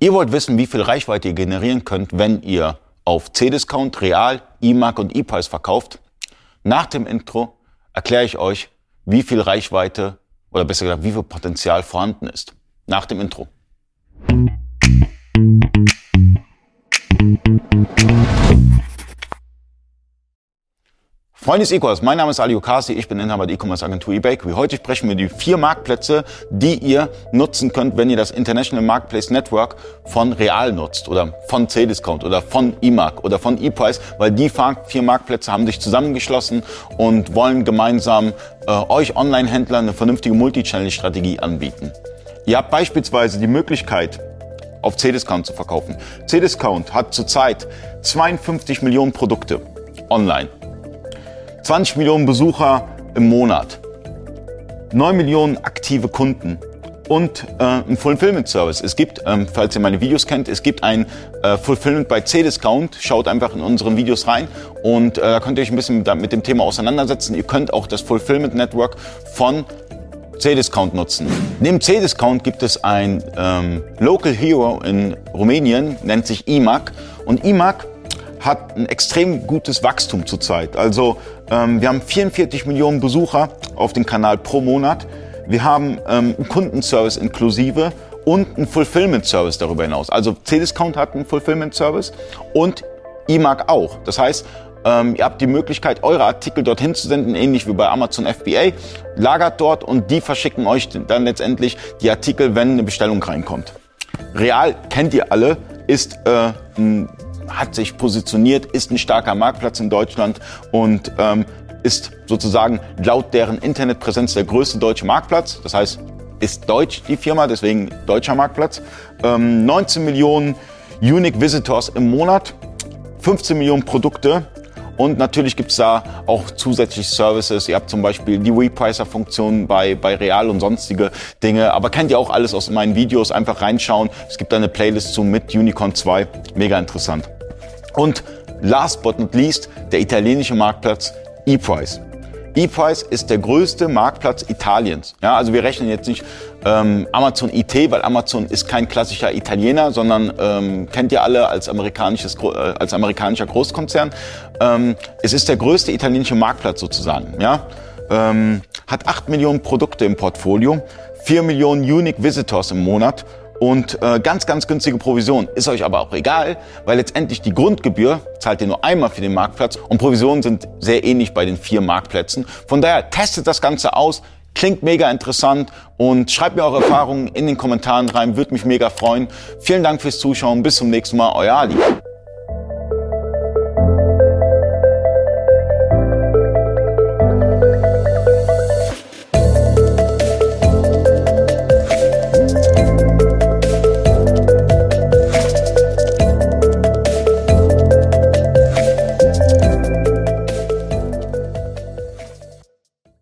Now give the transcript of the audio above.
Ihr wollt wissen, wie viel Reichweite ihr generieren könnt, wenn ihr auf Cdiscount, Real, eMark und ePrice verkauft. Nach dem Intro erkläre ich euch, wie viel Reichweite oder besser gesagt, wie viel Potenzial vorhanden ist. Nach dem Intro. Freunde des E-Commerce, mein Name ist Ali Okasi, ich bin Inhaber der E-Commerce Agentur eBakery. Heute sprechen wir die vier Marktplätze, die ihr nutzen könnt, wenn ihr das International Marketplace Network von Real nutzt oder von Cdiscount oder von eMark oder von ePrice, weil die vier Marktplätze haben sich zusammengeschlossen und wollen gemeinsam äh, euch Online-Händlern eine vernünftige Multichannel-Strategie anbieten. Ihr habt beispielsweise die Möglichkeit, auf Cdiscount zu verkaufen. Cdiscount hat zurzeit 52 Millionen Produkte online. 20 Millionen Besucher im Monat, 9 Millionen aktive Kunden und äh, ein Fulfillment-Service. Es gibt, ähm, falls ihr meine Videos kennt, es gibt ein äh, Fulfillment bei C-Discount. Schaut einfach in unseren Videos rein und äh, da könnt ihr euch ein bisschen mit, mit dem Thema auseinandersetzen. Ihr könnt auch das Fulfillment-Network von C-Discount nutzen. Neben C-Discount gibt es ein ähm, Local Hero in Rumänien, nennt sich IMAC. Und IMAC hat ein extrem gutes Wachstum zurzeit. Also ähm, wir haben 44 Millionen Besucher auf dem Kanal pro Monat. Wir haben ähm, einen Kundenservice inklusive und einen Fulfillment-Service darüber hinaus. Also Cdiscount hat einen Fulfillment-Service und IMAG auch. Das heißt, ähm, ihr habt die Möglichkeit, eure Artikel dorthin zu senden, ähnlich wie bei Amazon FBA, lagert dort und die verschicken euch dann letztendlich die Artikel, wenn eine Bestellung reinkommt. Real kennt ihr alle, ist äh, ein hat sich positioniert, ist ein starker Marktplatz in Deutschland und ähm, ist sozusagen laut deren Internetpräsenz der größte deutsche Marktplatz. Das heißt, ist deutsch die Firma, deswegen deutscher Marktplatz. Ähm, 19 Millionen Unique Visitors im Monat, 15 Millionen Produkte und natürlich gibt's da auch zusätzliche Services. Ihr habt zum Beispiel die Repricer-Funktion bei, bei Real und sonstige Dinge. Aber kennt ihr auch alles aus meinen Videos. Einfach reinschauen. Es gibt da eine Playlist zu mit Unicorn 2. Mega interessant. Und last but not least, der italienische Marktplatz ePrice. ePrice ist der größte Marktplatz Italiens. Ja, also wir rechnen jetzt nicht ähm, Amazon IT, weil Amazon ist kein klassischer Italiener, sondern ähm, kennt ihr alle als, amerikanisches, äh, als amerikanischer Großkonzern. Ähm, es ist der größte italienische Marktplatz sozusagen. Ja, ähm, hat acht Millionen Produkte im Portfolio, vier Millionen Unique Visitors im Monat und äh, ganz, ganz günstige Provision. Ist euch aber auch egal, weil letztendlich die Grundgebühr zahlt ihr nur einmal für den Marktplatz und Provisionen sind sehr ähnlich bei den vier Marktplätzen. Von daher testet das Ganze aus. Klingt mega interessant und schreibt mir eure Erfahrungen in den Kommentaren rein, würde mich mega freuen. Vielen Dank fürs Zuschauen, bis zum nächsten Mal, euer Ali.